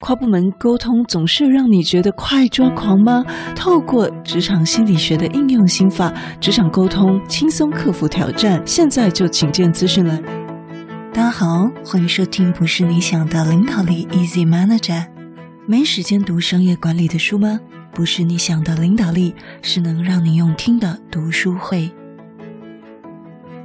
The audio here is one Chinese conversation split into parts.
跨部门沟通总是让你觉得快抓狂吗？透过职场心理学的应用心法，职场沟通轻松克服挑战。现在就请见资讯栏。大家好，欢迎收听《不是你想的领导力》，Easy Manager。没时间读商业管理的书吗？不是你想的领导力，是能让你用听的读书会。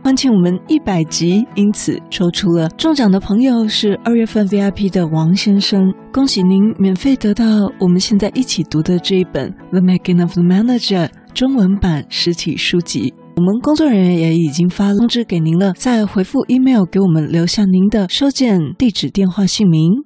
欢庆我们一百集，因此抽出了中奖的朋友是二月份 VIP 的王先生，恭喜您免费得到我们现在一起读的这一本《The Making of the Manager》中文版实体书籍。我们工作人员也已经发通知给您了，再回复 email 给我们留下您的收件地址、电话、姓名。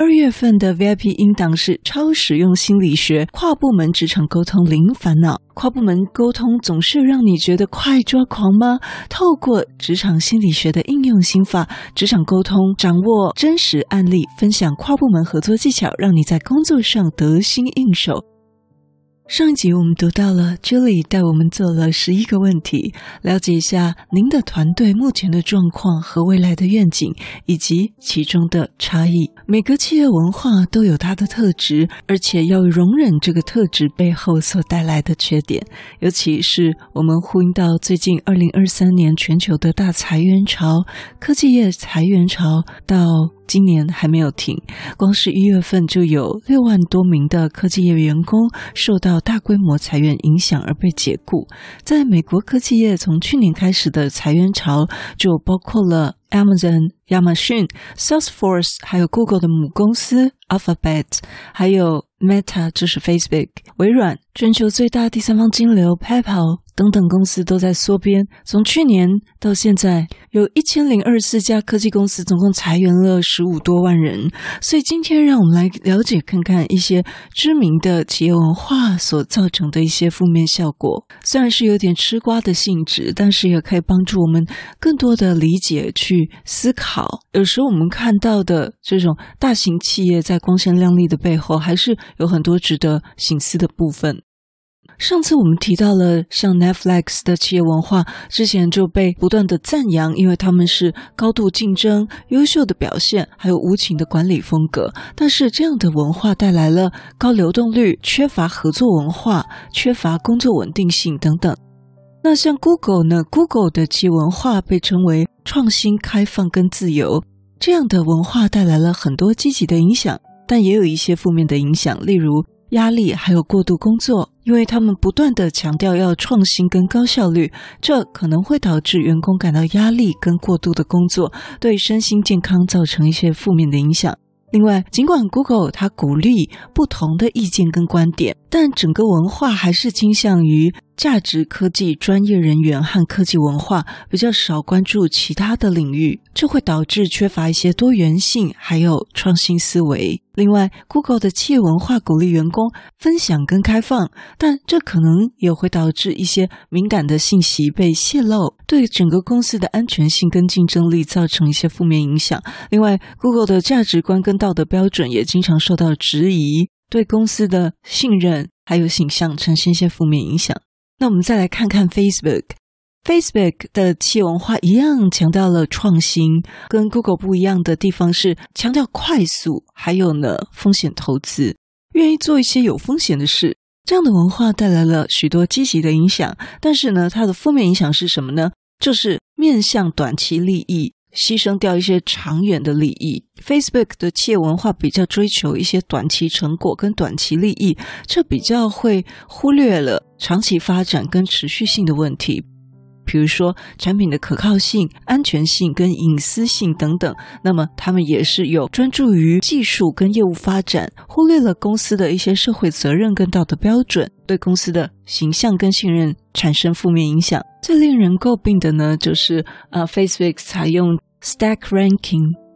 二月份的 VIP 音档是超实用心理学，跨部门职场沟通零烦恼。跨部门沟通总是让你觉得快抓狂吗？透过职场心理学的应用心法，职场沟通掌握真实案例，分享跨部门合作技巧，让你在工作上得心应手。上一集我们读到了 Julie 带我们做了十一个问题，了解一下您的团队目前的状况和未来的愿景，以及其中的差异。每个企业文化都有它的特质，而且要容忍这个特质背后所带来的缺点。尤其是我们呼应到最近二零二三年全球的大裁员潮，科技业裁员潮到。今年还没有停，光是一月份就有六万多名的科技业员工受到大规模裁员影响而被解雇。在美国科技业，从去年开始的裁员潮就包括了 Amazon、亚马逊、Salesforce，还有 Google 的母公司 Alphabet，还有 Meta，就是 Facebook、微软，全球最大第三方金流 PayPal。等等公司都在缩编，从去年到现在，有一千零二十四家科技公司，总共裁员了十五多万人。所以今天让我们来了解看看一些知名的企业文化所造成的一些负面效果。虽然是有点吃瓜的性质，但是也可以帮助我们更多的理解、去思考。有时候我们看到的这种大型企业在光鲜亮丽的背后，还是有很多值得省思的部分。上次我们提到了像 Netflix 的企业文化，之前就被不断的赞扬，因为他们是高度竞争、优秀的表现，还有无情的管理风格。但是这样的文化带来了高流动率、缺乏合作文化、缺乏工作稳定性等等。那像 Google 呢？Google 的企业文化被称为创新、开放跟自由，这样的文化带来了很多积极的影响，但也有一些负面的影响，例如压力还有过度工作。因为他们不断的强调要创新跟高效率，这可能会导致员工感到压力跟过度的工作，对身心健康造成一些负面的影响。另外，尽管 Google 它鼓励不同的意见跟观点，但整个文化还是倾向于价值科技专业人员和科技文化，比较少关注其他的领域，这会导致缺乏一些多元性，还有创新思维。另外，Google 的企业文化鼓励员工分享跟开放，但这可能也会导致一些敏感的信息被泄露，对整个公司的安全性跟竞争力造成一些负面影响。另外，Google 的价值观跟道德标准也经常受到质疑，对公司的信任还有形象产生一些负面影响。那我们再来看看 Facebook。Facebook 的企业文化一样强调了创新，跟 Google 不一样的地方是强调快速，还有呢风险投资，愿意做一些有风险的事。这样的文化带来了许多积极的影响，但是呢，它的负面影响是什么呢？就是面向短期利益，牺牲掉一些长远的利益。Facebook 的企业文化比较追求一些短期成果跟短期利益，这比较会忽略了长期发展跟持续性的问题。比如说产品的可靠性、安全性跟隐私性等等，那么他们也是有专注于技术跟业务发展，忽略了公司的一些社会责任跟道德标准，对公司的形象跟信任产生负面影响。最令人诟病的呢，就是呃，Facebook 采用 Stack Ranking。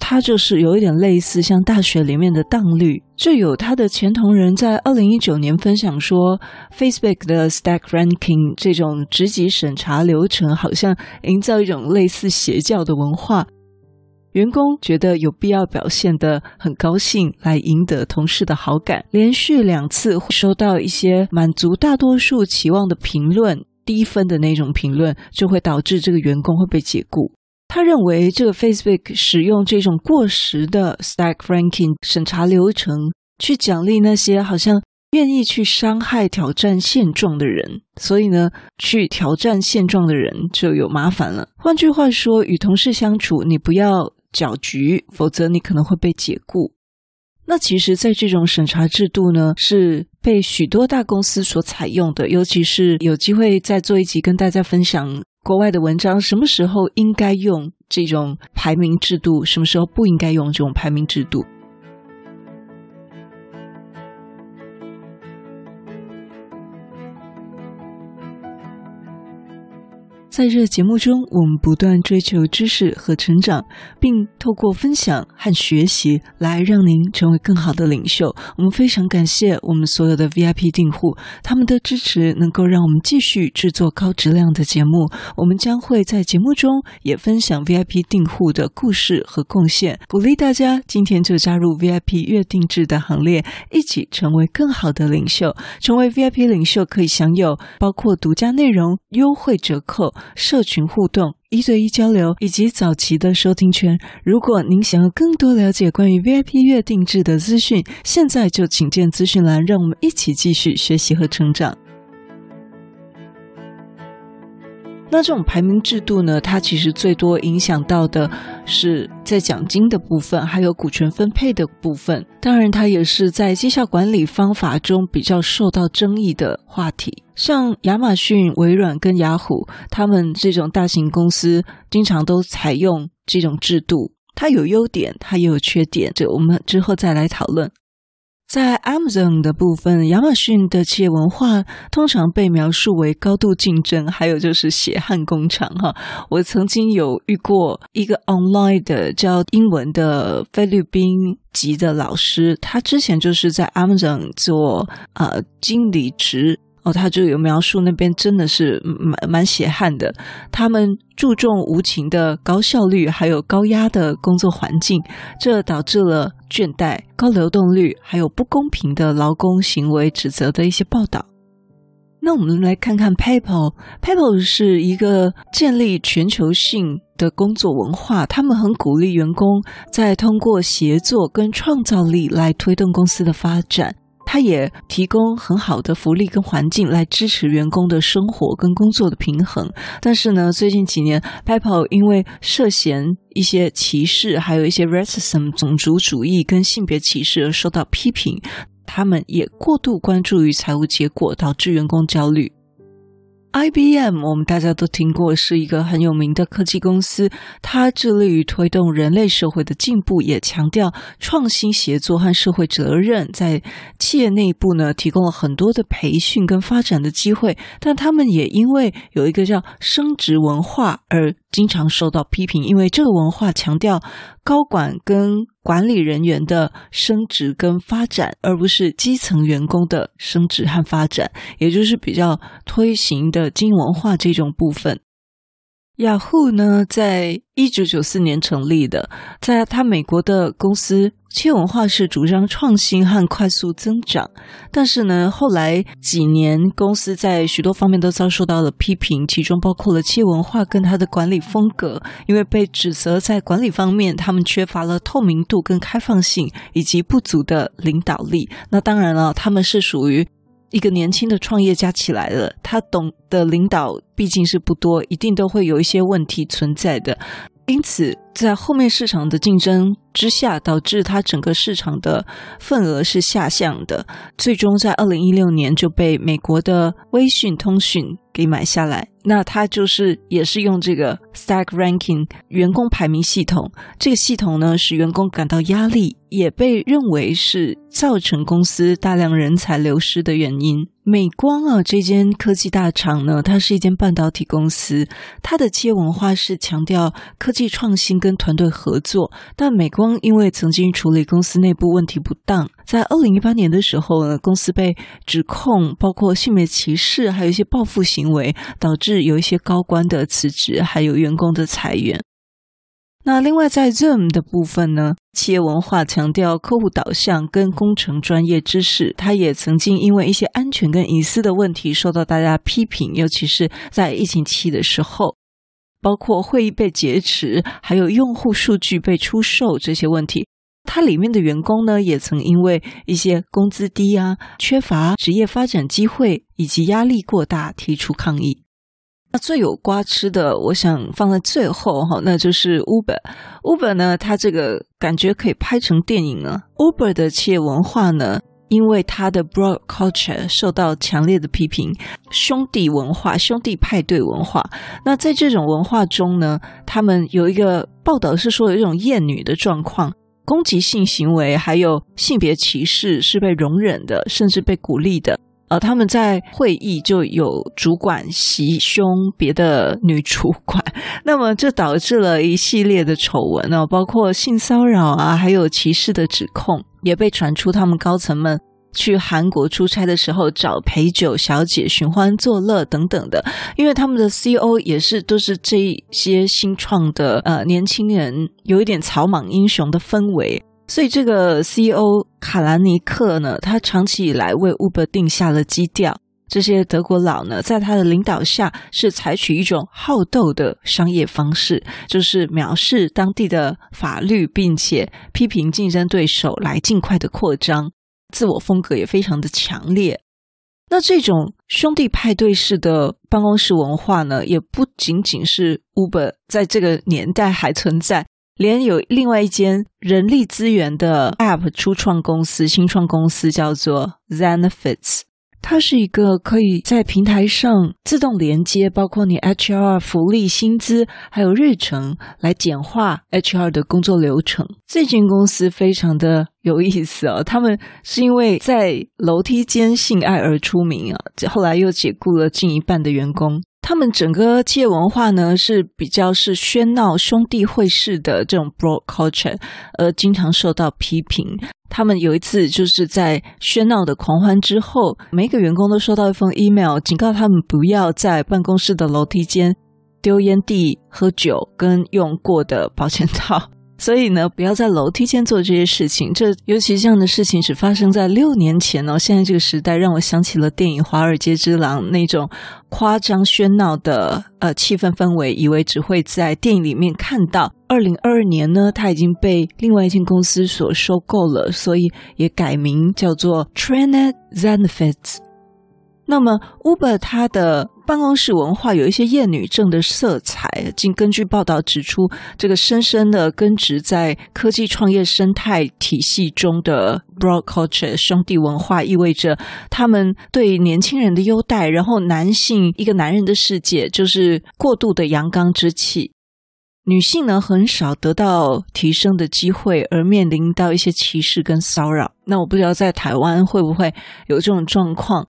它就是有一点类似像大学里面的当律，就有他的前同仁在二零一九年分享说，Facebook 的 Stack Ranking 这种职级审查流程，好像营造一种类似邪教的文化。员工觉得有必要表现得很高兴，来赢得同事的好感。连续两次收到一些满足大多数期望的评论，低分的那种评论，就会导致这个员工会被解雇。他认为这个 Facebook 使用这种过时的 Stack Ranking 审查流程，去奖励那些好像愿意去伤害、挑战现状的人，所以呢，去挑战现状的人就有麻烦了。换句话说，与同事相处，你不要搅局，否则你可能会被解雇。那其实，在这种审查制度呢，是被许多大公司所采用的，尤其是有机会再做一集跟大家分享。国外的文章，什么时候应该用这种排名制度？什么时候不应该用这种排名制度？在这节目中，我们不断追求知识和成长，并透过分享和学习来让您成为更好的领袖。我们非常感谢我们所有的 VIP 订户，他们的支持能够让我们继续制作高质量的节目。我们将会在节目中也分享 VIP 订户的故事和贡献，鼓励大家今天就加入 VIP 月订制的行列，一起成为更好的领袖。成为 VIP 领袖可以享有包括独家内容、优惠折扣。社群互动、一对一交流以及早期的收听权。如果您想要更多了解关于 VIP 月定制的资讯，现在就请见资讯栏，让我们一起继续学习和成长。那这种排名制度呢，它其实最多影响到的是在奖金的部分，还有股权分配的部分。当然，它也是在绩效管理方法中比较受到争议的话题。像亚马逊、微软跟雅虎，他们这种大型公司经常都采用这种制度。它有优点，它也有缺点，这我们之后再来讨论。在 Amazon 的部分，亚马逊的企业文化通常被描述为高度竞争，还有就是血汗工厂。哈，我曾经有遇过一个 online 的教英文的菲律宾籍的老师，他之前就是在 Amazon 做呃经理职。哦，他就有描述那边真的是蛮蛮血汗的，他们注重无情的高效率，还有高压的工作环境，这导致了倦怠、高流动率，还有不公平的劳工行为指责的一些报道。那我们来看看 PayPal，PayPal 是一个建立全球性的工作文化，他们很鼓励员工在通过协作跟创造力来推动公司的发展。它也提供很好的福利跟环境来支持员工的生活跟工作的平衡。但是呢，最近几年，PayPal 因为涉嫌一些歧视，还有一些 racism 种族主义跟性别歧视而受到批评。他们也过度关注于财务结果，导致员工焦虑。IBM，我们大家都听过，是一个很有名的科技公司。它致力于推动人类社会的进步，也强调创新协作和社会责任。在企业内部呢，提供了很多的培训跟发展的机会。但他们也因为有一个叫升职文化而经常受到批评，因为这个文化强调高管跟管理人员的升职跟发展，而不是基层员工的升职和发展，也就是比较推行的精英文化这种部分。雅虎呢，在一九九四年成立的，在他美国的公司，企业文化是主张创新和快速增长。但是呢，后来几年，公司在许多方面都遭受到了批评，其中包括了企业文化跟他的管理风格，因为被指责在管理方面，他们缺乏了透明度跟开放性，以及不足的领导力。那当然了，他们是属于。一个年轻的创业家起来了，他懂的领导毕竟是不多，一定都会有一些问题存在的，因此在后面市场的竞争之下，导致它整个市场的份额是下降的，最终在二零一六年就被美国的微讯通讯给买下来。那他就是也是用这个 Stack Ranking 员工排名系统，这个系统呢使员工感到压力，也被认为是造成公司大量人才流失的原因。美光啊，这间科技大厂呢，它是一间半导体公司，它的企业文化是强调科技创新跟团队合作。但美光因为曾经处理公司内部问题不当，在二零一八年的时候呢，公司被指控包括性别歧视，还有一些报复行为，导致有一些高官的辞职，还有员工的裁员。那另外在 Zoom 的部分呢，企业文化强调客户导向跟工程专业知识，他也曾经因为一些安全跟隐私的问题受到大家批评，尤其是在疫情期的时候。包括会议被劫持，还有用户数据被出售这些问题。它里面的员工呢，也曾因为一些工资低啊、缺乏职业发展机会以及压力过大提出抗议。那最有瓜吃的，我想放在最后哈，那就是 Uber。Uber 呢，它这个感觉可以拍成电影啊。Uber 的企业文化呢，因为他的 broad culture 受到强烈的批评，兄弟文化、兄弟派对文化。那在这种文化中呢，他们有一个报道是说有一种厌女的状况。攻击性行为还有性别歧视是被容忍的，甚至被鼓励的。呃，他们在会议就有主管袭胸别的女主管，那么这导致了一系列的丑闻呢，包括性骚扰啊，还有歧视的指控，也被传出他们高层们。去韩国出差的时候，找陪酒小姐寻欢作乐等等的，因为他们的 CEO 也是都是这一些新创的呃年轻人，有一点草莽英雄的氛围，所以这个 CEO 卡兰尼克呢，他长期以来为 Uber 定下了基调。这些德国佬呢，在他的领导下，是采取一种好斗的商业方式，就是藐视当地的法律，并且批评竞争对手，来尽快的扩张。自我风格也非常的强烈。那这种兄弟派对式的办公室文化呢，也不仅仅是 Uber 在这个年代还存在，连有另外一间人力资源的 App 初创公司、新创公司叫做 Zenefits。它是一个可以在平台上自动连接，包括你 HR 福利、薪资，还有日程，来简化 HR 的工作流程。这间公司非常的有意思哦，他们是因为在楼梯间性爱而出名啊，后来又解雇了近一半的员工。他们整个企业文化呢，是比较是喧闹兄弟会式的这种 bro culture，而经常受到批评。他们有一次就是在喧闹的狂欢之后，每个员工都收到一封 email，警告他们不要在办公室的楼梯间丢烟蒂、喝酒跟用过的保险套。所以呢，不要在楼梯间做这些事情。这尤其这样的事情只发生在六年前哦。现在这个时代让我想起了电影《华尔街之狼》那种夸张喧闹的呃气氛氛围，以为只会在电影里面看到。二零二二年呢，它已经被另外一间公司所收购了，所以也改名叫做 Trained Zenefits。那么，Uber 它的办公室文化有一些厌女症的色彩。经根据报道指出，这个深深的根植在科技创业生态体系中的 Broad Culture 兄弟文化，意味着他们对年轻人的优待，然后男性一个男人的世界就是过度的阳刚之气，女性呢很少得到提升的机会，而面临到一些歧视跟骚扰。那我不知道在台湾会不会有这种状况。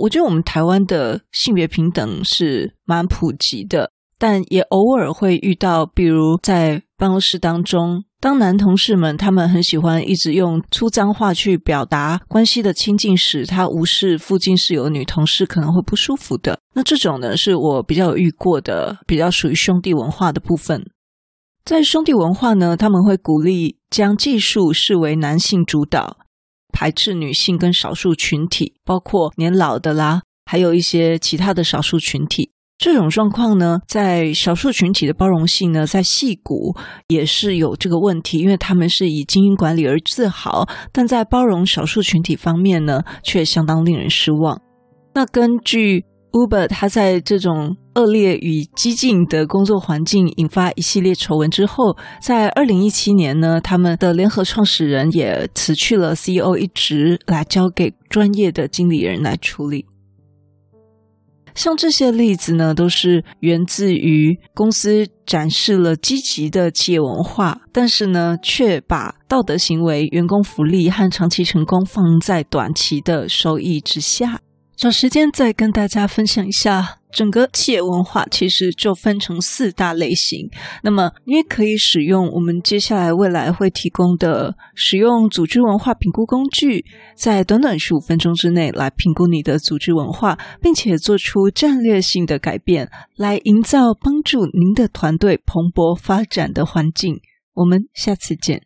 我觉得我们台湾的性别平等是蛮普及的，但也偶尔会遇到，比如在办公室当中，当男同事们他们很喜欢一直用粗脏话去表达关系的亲近时，他无视附近是有女同事可能会不舒服的。那这种呢，是我比较有遇过的，比较属于兄弟文化的部分。在兄弟文化呢，他们会鼓励将技术视为男性主导。排斥女性跟少数群体，包括年老的啦，还有一些其他的少数群体。这种状况呢，在少数群体的包容性呢，在戏骨也是有这个问题，因为他们是以精英管理而自豪，但在包容少数群体方面呢，却相当令人失望。那根据 Uber，他在这种恶劣与激进的工作环境引发一系列丑闻之后，在二零一七年呢，他们的联合创始人也辞去了 CEO 一职，来交给专业的经理人来处理。像这些例子呢，都是源自于公司展示了积极的企业文化，但是呢，却把道德行为、员工福利和长期成功放在短期的收益之下。找时间再跟大家分享一下，整个企业文化其实就分成四大类型。那么你也可以使用我们接下来未来会提供的使用组织文化评估工具，在短短十五分钟之内来评估你的组织文化，并且做出战略性的改变，来营造帮助您的团队蓬勃发展的环境。我们下次见。